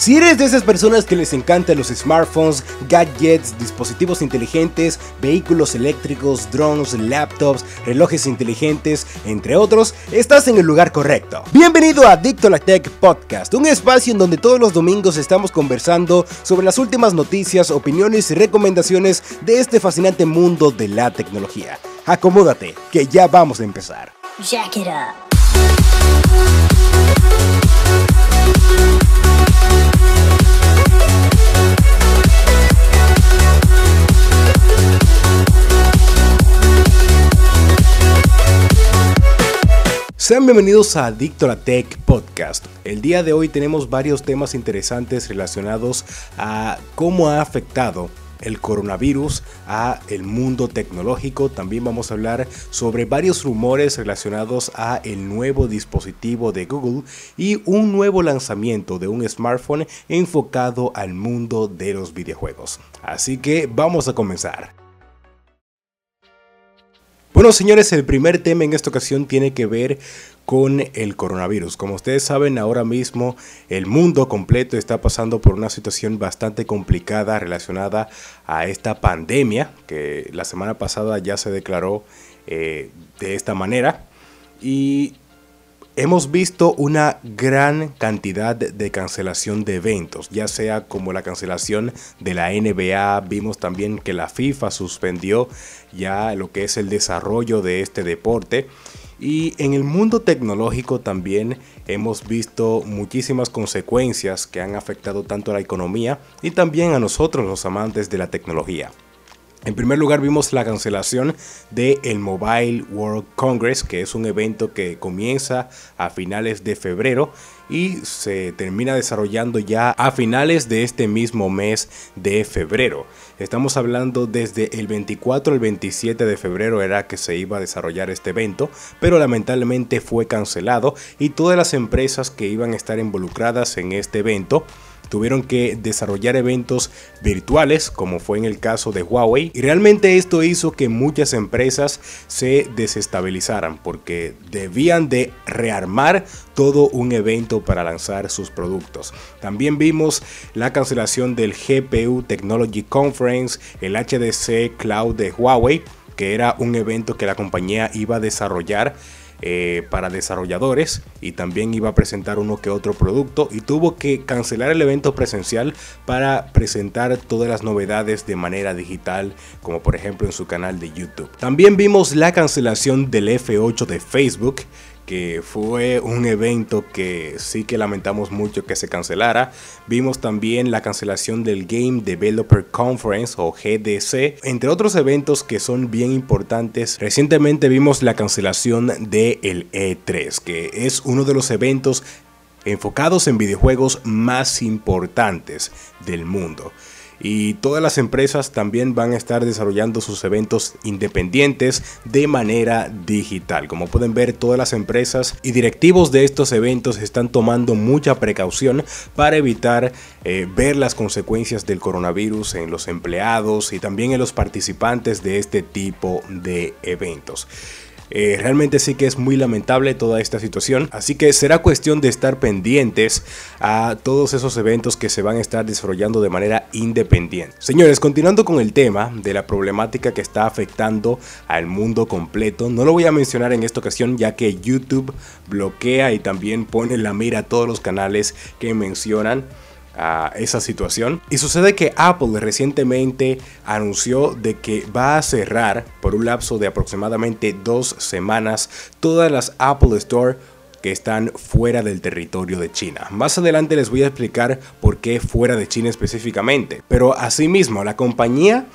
Si eres de esas personas que les encantan los smartphones, gadgets, dispositivos inteligentes, vehículos eléctricos, drones, laptops, relojes inteligentes, entre otros, estás en el lugar correcto. Bienvenido a Adicto a la Tech Podcast, un espacio en donde todos los domingos estamos conversando sobre las últimas noticias, opiniones y recomendaciones de este fascinante mundo de la tecnología. Acomódate, que ya vamos a empezar. Jack it up. Sean bienvenidos a Adicto Tech Podcast. El día de hoy tenemos varios temas interesantes relacionados a cómo ha afectado el coronavirus a el mundo tecnológico. También vamos a hablar sobre varios rumores relacionados a el nuevo dispositivo de Google y un nuevo lanzamiento de un smartphone enfocado al mundo de los videojuegos. Así que vamos a comenzar. Bueno, señores, el primer tema en esta ocasión tiene que ver con el coronavirus. Como ustedes saben, ahora mismo el mundo completo está pasando por una situación bastante complicada relacionada a esta pandemia que la semana pasada ya se declaró eh, de esta manera. Y Hemos visto una gran cantidad de cancelación de eventos, ya sea como la cancelación de la NBA, vimos también que la FIFA suspendió ya lo que es el desarrollo de este deporte. Y en el mundo tecnológico también hemos visto muchísimas consecuencias que han afectado tanto a la economía y también a nosotros los amantes de la tecnología. En primer lugar vimos la cancelación del el Mobile World Congress, que es un evento que comienza a finales de febrero y se termina desarrollando ya a finales de este mismo mes de febrero. Estamos hablando desde el 24 al 27 de febrero era que se iba a desarrollar este evento, pero lamentablemente fue cancelado y todas las empresas que iban a estar involucradas en este evento tuvieron que desarrollar eventos virtuales, como fue en el caso de Huawei, y realmente esto hizo que muchas empresas se desestabilizaran porque debían de rearmar todo un evento para lanzar sus productos. También vimos la cancelación del GPU Technology Conference, el HDC Cloud de Huawei, que era un evento que la compañía iba a desarrollar eh, para desarrolladores y también iba a presentar uno que otro producto y tuvo que cancelar el evento presencial para presentar todas las novedades de manera digital como por ejemplo en su canal de YouTube. También vimos la cancelación del F8 de Facebook que fue un evento que sí que lamentamos mucho que se cancelara. Vimos también la cancelación del Game Developer Conference o GDC, entre otros eventos que son bien importantes. Recientemente vimos la cancelación del E3, que es uno de los eventos enfocados en videojuegos más importantes del mundo y todas las empresas también van a estar desarrollando sus eventos independientes de manera digital. Como pueden ver, todas las empresas y directivos de estos eventos están tomando mucha precaución para evitar eh, ver las consecuencias del coronavirus en los empleados y también en los participantes de este tipo de eventos. Eh, realmente sí que es muy lamentable toda esta situación, así que será cuestión de estar pendientes a todos esos eventos que se van a estar desarrollando de manera independiente. Señores, continuando con el tema de la problemática que está afectando al mundo completo, no lo voy a mencionar en esta ocasión ya que YouTube bloquea y también pone la mira a todos los canales que mencionan a esa situación. Y sucede que Apple recientemente anunció de que va a cerrar por un lapso de aproximadamente dos semanas todas las Apple Store que están fuera del territorio de China. Más adelante les voy a explicar por qué fuera de China específicamente. Pero asimismo, la compañía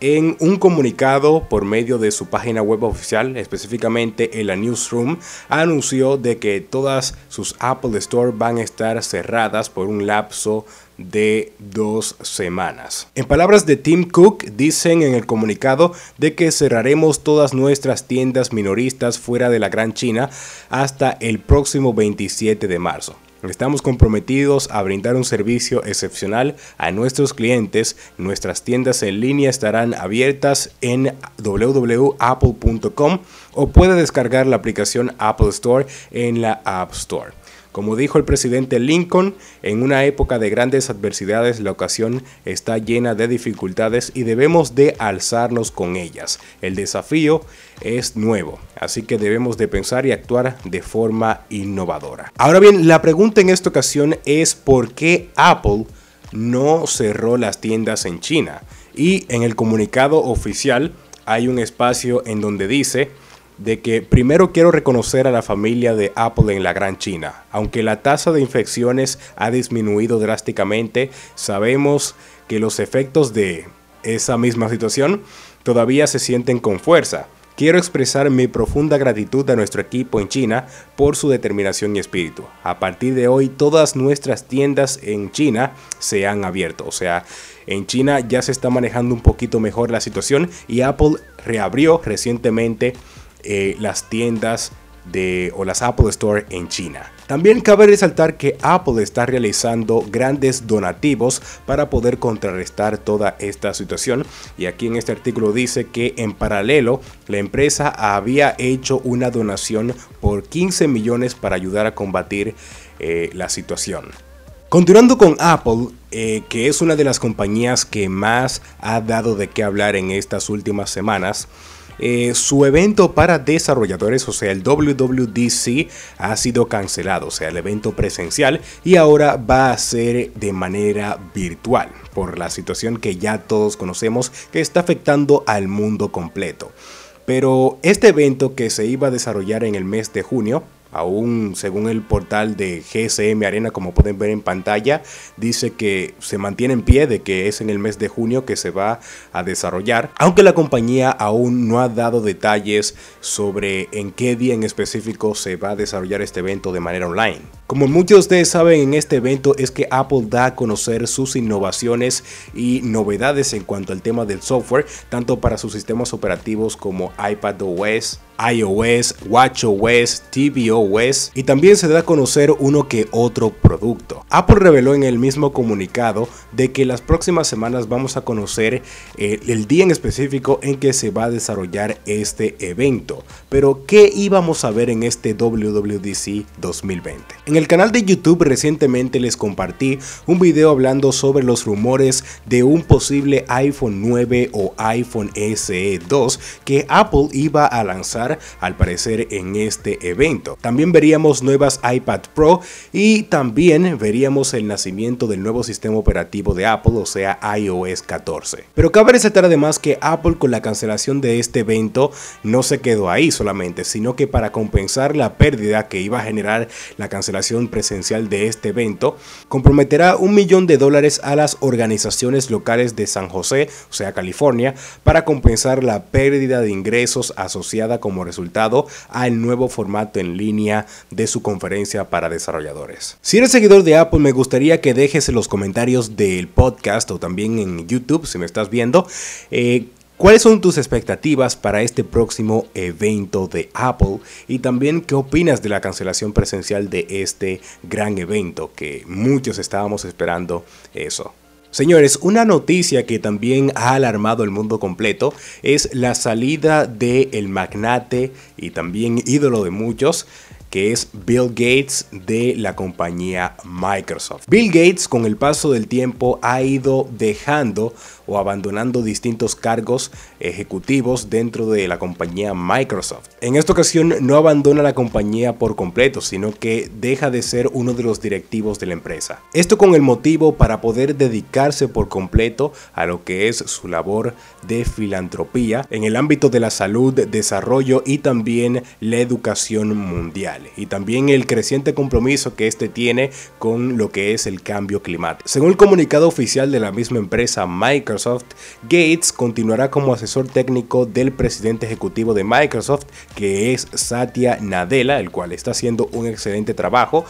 en un comunicado por medio de su página web oficial, específicamente en la Newsroom, anunció de que todas sus Apple Store van a estar cerradas por un lapso de dos semanas. En palabras de Tim Cook, dicen en el comunicado de que cerraremos todas nuestras tiendas minoristas fuera de la Gran China hasta el próximo 27 de marzo. Estamos comprometidos a brindar un servicio excepcional a nuestros clientes. Nuestras tiendas en línea estarán abiertas en www.apple.com o puede descargar la aplicación Apple Store en la App Store. Como dijo el presidente Lincoln, en una época de grandes adversidades la ocasión está llena de dificultades y debemos de alzarnos con ellas. El desafío es nuevo, así que debemos de pensar y actuar de forma innovadora. Ahora bien, la pregunta en esta ocasión es por qué Apple no cerró las tiendas en China. Y en el comunicado oficial hay un espacio en donde dice de que primero quiero reconocer a la familia de Apple en la Gran China. Aunque la tasa de infecciones ha disminuido drásticamente, sabemos que los efectos de esa misma situación todavía se sienten con fuerza. Quiero expresar mi profunda gratitud a nuestro equipo en China por su determinación y espíritu. A partir de hoy todas nuestras tiendas en China se han abierto. O sea, en China ya se está manejando un poquito mejor la situación y Apple reabrió recientemente eh, las tiendas de, o las Apple Store en China. También cabe resaltar que Apple está realizando grandes donativos para poder contrarrestar toda esta situación y aquí en este artículo dice que en paralelo la empresa había hecho una donación por 15 millones para ayudar a combatir eh, la situación. Continuando con Apple, eh, que es una de las compañías que más ha dado de qué hablar en estas últimas semanas, eh, su evento para desarrolladores, o sea, el WWDC, ha sido cancelado, o sea, el evento presencial, y ahora va a ser de manera virtual, por la situación que ya todos conocemos que está afectando al mundo completo. Pero este evento que se iba a desarrollar en el mes de junio, Aún según el portal de GSM Arena, como pueden ver en pantalla, dice que se mantiene en pie de que es en el mes de junio que se va a desarrollar, aunque la compañía aún no ha dado detalles sobre en qué día en específico se va a desarrollar este evento de manera online. Como muchos de ustedes saben en este evento es que Apple da a conocer sus innovaciones y novedades en cuanto al tema del software, tanto para sus sistemas operativos como iPadOS, iOS, WatchOS, tvOS y también se da a conocer uno que otro producto. Apple reveló en el mismo comunicado de que las próximas semanas vamos a conocer eh, el día en específico en que se va a desarrollar este evento. Pero ¿qué íbamos a ver en este WWDC 2020? En el canal de YouTube recientemente les compartí un video hablando sobre los rumores de un posible iPhone 9 o iPhone SE 2 que Apple iba a lanzar al parecer en este evento. También veríamos nuevas iPad Pro y también veríamos el nacimiento del nuevo sistema operativo de Apple, o sea iOS 14. Pero cabe resaltar además que Apple con la cancelación de este evento no se quedó ahí solamente, sino que para compensar la pérdida que iba a generar la cancelación presencial de este evento, comprometerá un millón de dólares a las organizaciones locales de San José, o sea California, para compensar la pérdida de ingresos asociada con como resultado al nuevo formato en línea de su conferencia para desarrolladores. Si eres seguidor de Apple, me gustaría que dejes en los comentarios del podcast o también en YouTube, si me estás viendo, eh, ¿Cuáles son tus expectativas para este próximo evento de Apple? Y también qué opinas de la cancelación presencial de este gran evento que muchos estábamos esperando eso. Señores, una noticia que también ha alarmado el mundo completo es la salida del el magnate y también ídolo de muchos, que es Bill Gates de la compañía Microsoft. Bill Gates con el paso del tiempo ha ido dejando o abandonando distintos cargos ejecutivos dentro de la compañía Microsoft. En esta ocasión no abandona la compañía por completo, sino que deja de ser uno de los directivos de la empresa. Esto con el motivo para poder dedicarse por completo a lo que es su labor de filantropía en el ámbito de la salud, desarrollo y también la educación mundial y también el creciente compromiso que este tiene con lo que es el cambio climático. Según el comunicado oficial de la misma empresa Microsoft, Gates continuará como asesor técnico del presidente ejecutivo de Microsoft, que es Satya Nadella, el cual está haciendo un excelente trabajo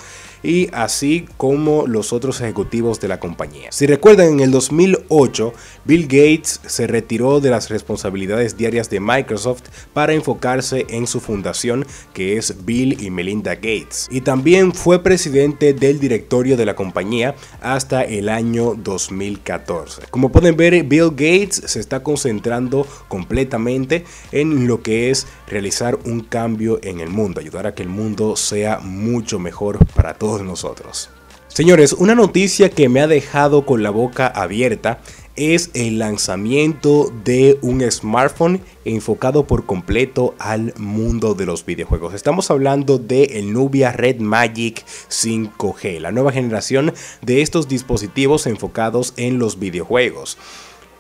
y así como los otros ejecutivos de la compañía. Si recuerdan, en el 2008, Bill Gates se retiró de las responsabilidades diarias de Microsoft para enfocarse en su fundación, que es Bill y Melinda Gates y también fue presidente del directorio de la compañía hasta el año 2014. Como pueden ver, Bill Gates se está concentrando completamente en lo que es realizar un cambio en el mundo, ayudar a que el mundo sea mucho mejor para todos nosotros. Señores, una noticia que me ha dejado con la boca abierta es el lanzamiento de un smartphone enfocado por completo al mundo de los videojuegos. Estamos hablando de el Nubia Red Magic 5G, la nueva generación de estos dispositivos enfocados en los videojuegos.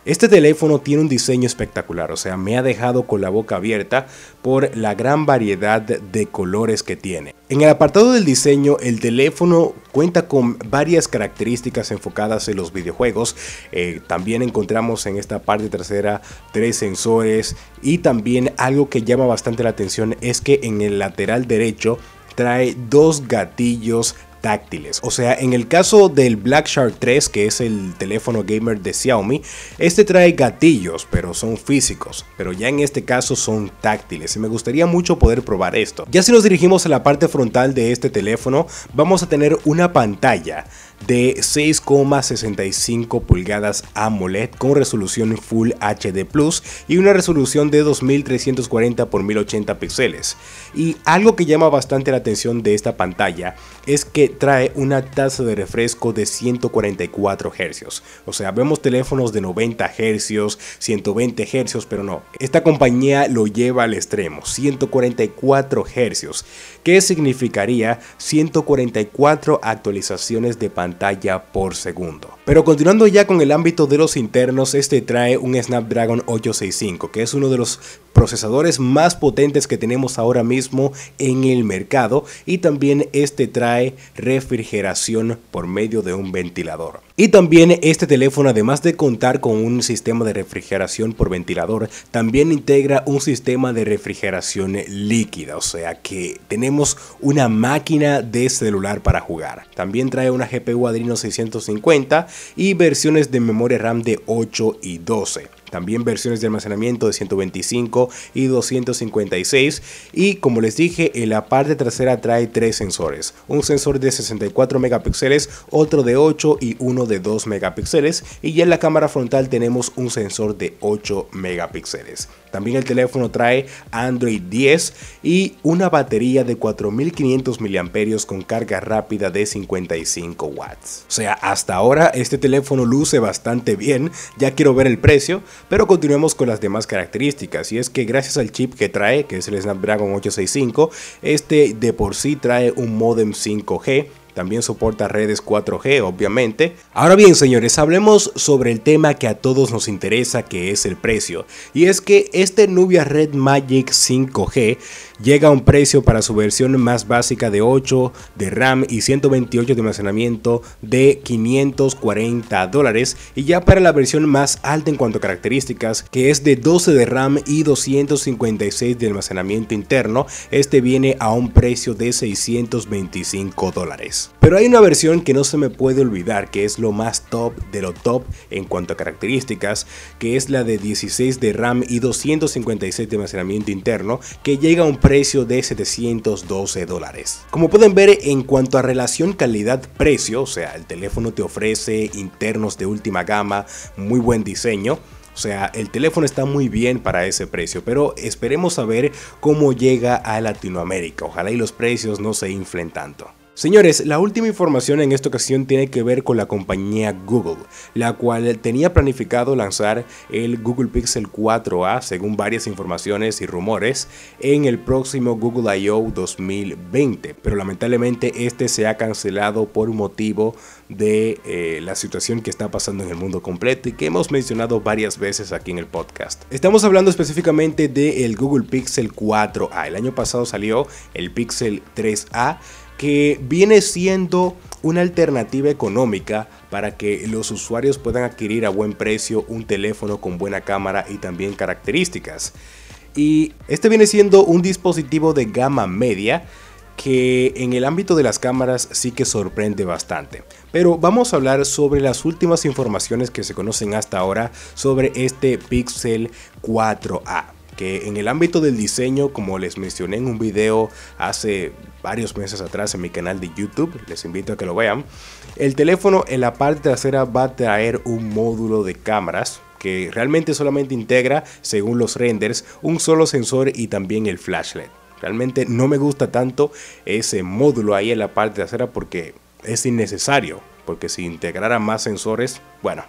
Este teléfono tiene un diseño espectacular, o sea, me ha dejado con la boca abierta por la gran variedad de colores que tiene. En el apartado del diseño, el teléfono cuenta con varias características enfocadas en los videojuegos. Eh, también encontramos en esta parte trasera tres sensores y también algo que llama bastante la atención es que en el lateral derecho trae dos gatillos táctiles. O sea, en el caso del Black Shark 3, que es el teléfono gamer de Xiaomi, este trae gatillos, pero son físicos. Pero ya en este caso son táctiles y me gustaría mucho poder probar esto. Ya si nos dirigimos a la parte frontal de este teléfono, vamos a tener una pantalla de 6,65 pulgadas AMOLED con resolución Full HD Plus y una resolución de 2340 x 1080 píxeles. Y algo que llama bastante la atención de esta pantalla es que trae una tasa de refresco de 144 Hz. O sea, vemos teléfonos de 90 Hz, 120 Hz, pero no. Esta compañía lo lleva al extremo, 144 Hz, que significaría 144 actualizaciones de pantalla por segundo. Pero continuando ya con el ámbito de los internos, este trae un Snapdragon 865, que es uno de los procesadores más potentes que tenemos ahora mismo en el mercado y también este trae refrigeración por medio de un ventilador. Y también este teléfono además de contar con un sistema de refrigeración por ventilador, también integra un sistema de refrigeración líquida, o sea que tenemos una máquina de celular para jugar. También trae una GPU Adreno 650 y versiones de memoria RAM de 8 y 12 también versiones de almacenamiento de 125 y 256 y como les dije en la parte trasera trae tres sensores, un sensor de 64 megapíxeles, otro de 8 y uno de 2 megapíxeles. Y ya en la cámara frontal tenemos un sensor de 8 megapíxeles. También el teléfono trae Android 10 y una batería de 4500 mAh con carga rápida de 55 watts. O sea, hasta ahora este teléfono luce bastante bien, ya quiero ver el precio, pero continuemos con las demás características y es que gracias al chip que trae, que es el Snapdragon 865, este de por sí trae un modem 5G también soporta redes 4G, obviamente. Ahora bien, señores, hablemos sobre el tema que a todos nos interesa, que es el precio. Y es que este Nubia Red Magic 5G llega a un precio para su versión más básica de 8 de RAM y 128 de almacenamiento de 540 dólares. Y ya para la versión más alta en cuanto a características que es de 12 de RAM y 256 de almacenamiento interno este viene a un precio de 625 dólares. Pero hay una versión que no se me puede olvidar que es lo más top de lo top en cuanto a características que es la de 16 de RAM y 256 de almacenamiento interno que llega a un precio de 712 dólares. Como pueden ver en cuanto a relación calidad-precio, o sea, el teléfono te ofrece internos de última gama, muy buen diseño, o sea, el teléfono está muy bien para ese precio, pero esperemos a ver cómo llega a Latinoamérica. Ojalá y los precios no se inflen tanto. Señores, la última información en esta ocasión tiene que ver con la compañía Google, la cual tenía planificado lanzar el Google Pixel 4a, según varias informaciones y rumores, en el próximo Google I.O. 2020, pero lamentablemente este se ha cancelado por motivo de eh, la situación que está pasando en el mundo completo y que hemos mencionado varias veces aquí en el podcast. Estamos hablando específicamente del Google Pixel 4a. El año pasado salió el Pixel 3a que viene siendo una alternativa económica para que los usuarios puedan adquirir a buen precio un teléfono con buena cámara y también características. Y este viene siendo un dispositivo de gama media que en el ámbito de las cámaras sí que sorprende bastante. Pero vamos a hablar sobre las últimas informaciones que se conocen hasta ahora sobre este Pixel 4a que en el ámbito del diseño, como les mencioné en un video hace varios meses atrás en mi canal de YouTube, les invito a que lo vean. El teléfono en la parte trasera va a traer un módulo de cámaras que realmente solamente integra, según los renders, un solo sensor y también el flashlight. Realmente no me gusta tanto ese módulo ahí en la parte trasera porque es innecesario, porque si integrara más sensores, bueno,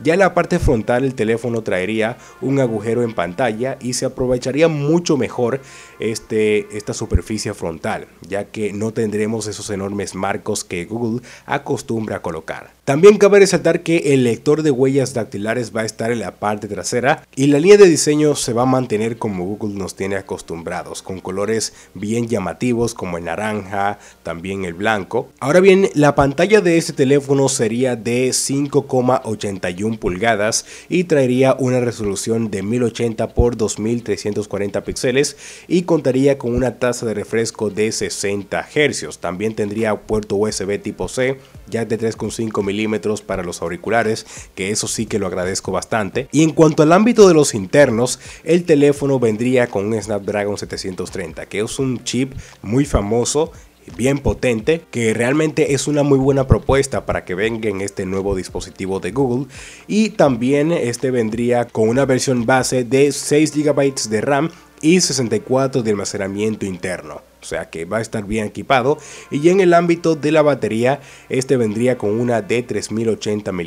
ya en la parte frontal el teléfono traería un agujero en pantalla y se aprovecharía mucho mejor este, esta superficie frontal, ya que no tendremos esos enormes marcos que Google acostumbra a colocar. También cabe resaltar que el lector de huellas dactilares va a estar en la parte trasera y la línea de diseño se va a mantener como Google nos tiene acostumbrados, con colores bien llamativos como el naranja, también el blanco. Ahora bien, la pantalla de este teléfono sería de 5,81 pulgadas y traería una resolución de 1080 x 2340 píxeles y contaría con una tasa de refresco de 60 Hz. También tendría puerto USB tipo C, ya de 3,5 milímetros para los auriculares, que eso sí que lo agradezco bastante. Y en cuanto al ámbito de los internos, el teléfono vendría con un Snapdragon 730, que es un chip muy famoso bien potente, que realmente es una muy buena propuesta para que venga en este nuevo dispositivo de Google. Y también este vendría con una versión base de 6 GB de RAM y 64 de almacenamiento interno. O sea que va a estar bien equipado. Y en el ámbito de la batería, este vendría con una de 3080 mAh.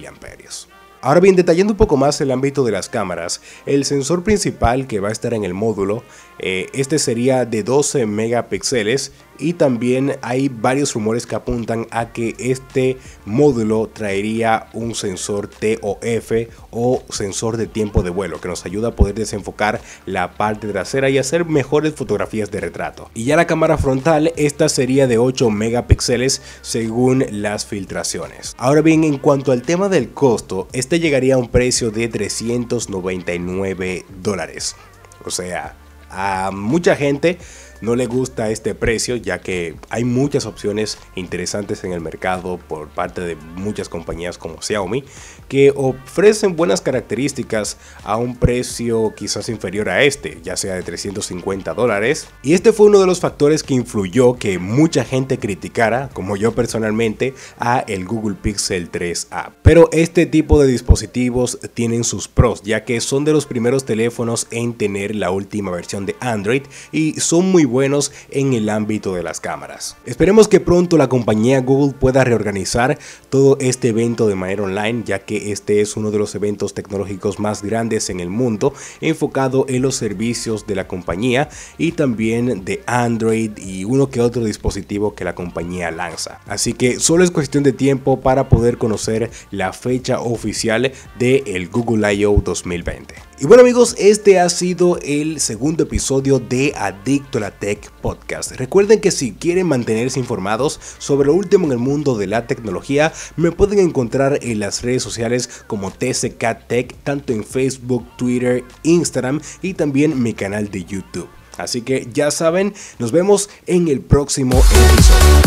Ahora bien, detallando un poco más el ámbito de las cámaras, el sensor principal que va a estar en el módulo, eh, este sería de 12 megapíxeles y también hay varios rumores que apuntan a que este módulo traería un sensor TOF o sensor de tiempo de vuelo que nos ayuda a poder desenfocar la parte trasera y hacer mejores fotografías de retrato. Y ya la cámara frontal, esta sería de 8 megapíxeles según las filtraciones. Ahora bien, en cuanto al tema del costo, este llegaría a un precio de 399 dólares. O sea, a mucha gente no le gusta este precio ya que hay muchas opciones interesantes en el mercado por parte de muchas compañías como Xiaomi que ofrecen buenas características a un precio quizás inferior a este, ya sea de 350 dólares. Y este fue uno de los factores que influyó que mucha gente criticara, como yo personalmente, a el Google Pixel 3a. Pero este tipo de dispositivos tienen sus pros, ya que son de los primeros teléfonos en tener la última versión de Android y son muy buenos en el ámbito de las cámaras. Esperemos que pronto la compañía Google pueda reorganizar todo este evento de manera online, ya que este es uno de los eventos tecnológicos más grandes en el mundo, enfocado en los servicios de la compañía y también de Android y uno que otro dispositivo que la compañía lanza. Así que solo es cuestión de tiempo para poder conocer la fecha oficial de el Google I.O. 2020. Y bueno amigos, este ha sido el segundo episodio de Adicto a la Tech Podcast. Recuerden que si quieren mantenerse informados sobre lo último en el mundo de la tecnología, me pueden encontrar en las redes sociales como TCK Tech, tanto en Facebook, Twitter, Instagram y también mi canal de YouTube. Así que ya saben, nos vemos en el próximo episodio.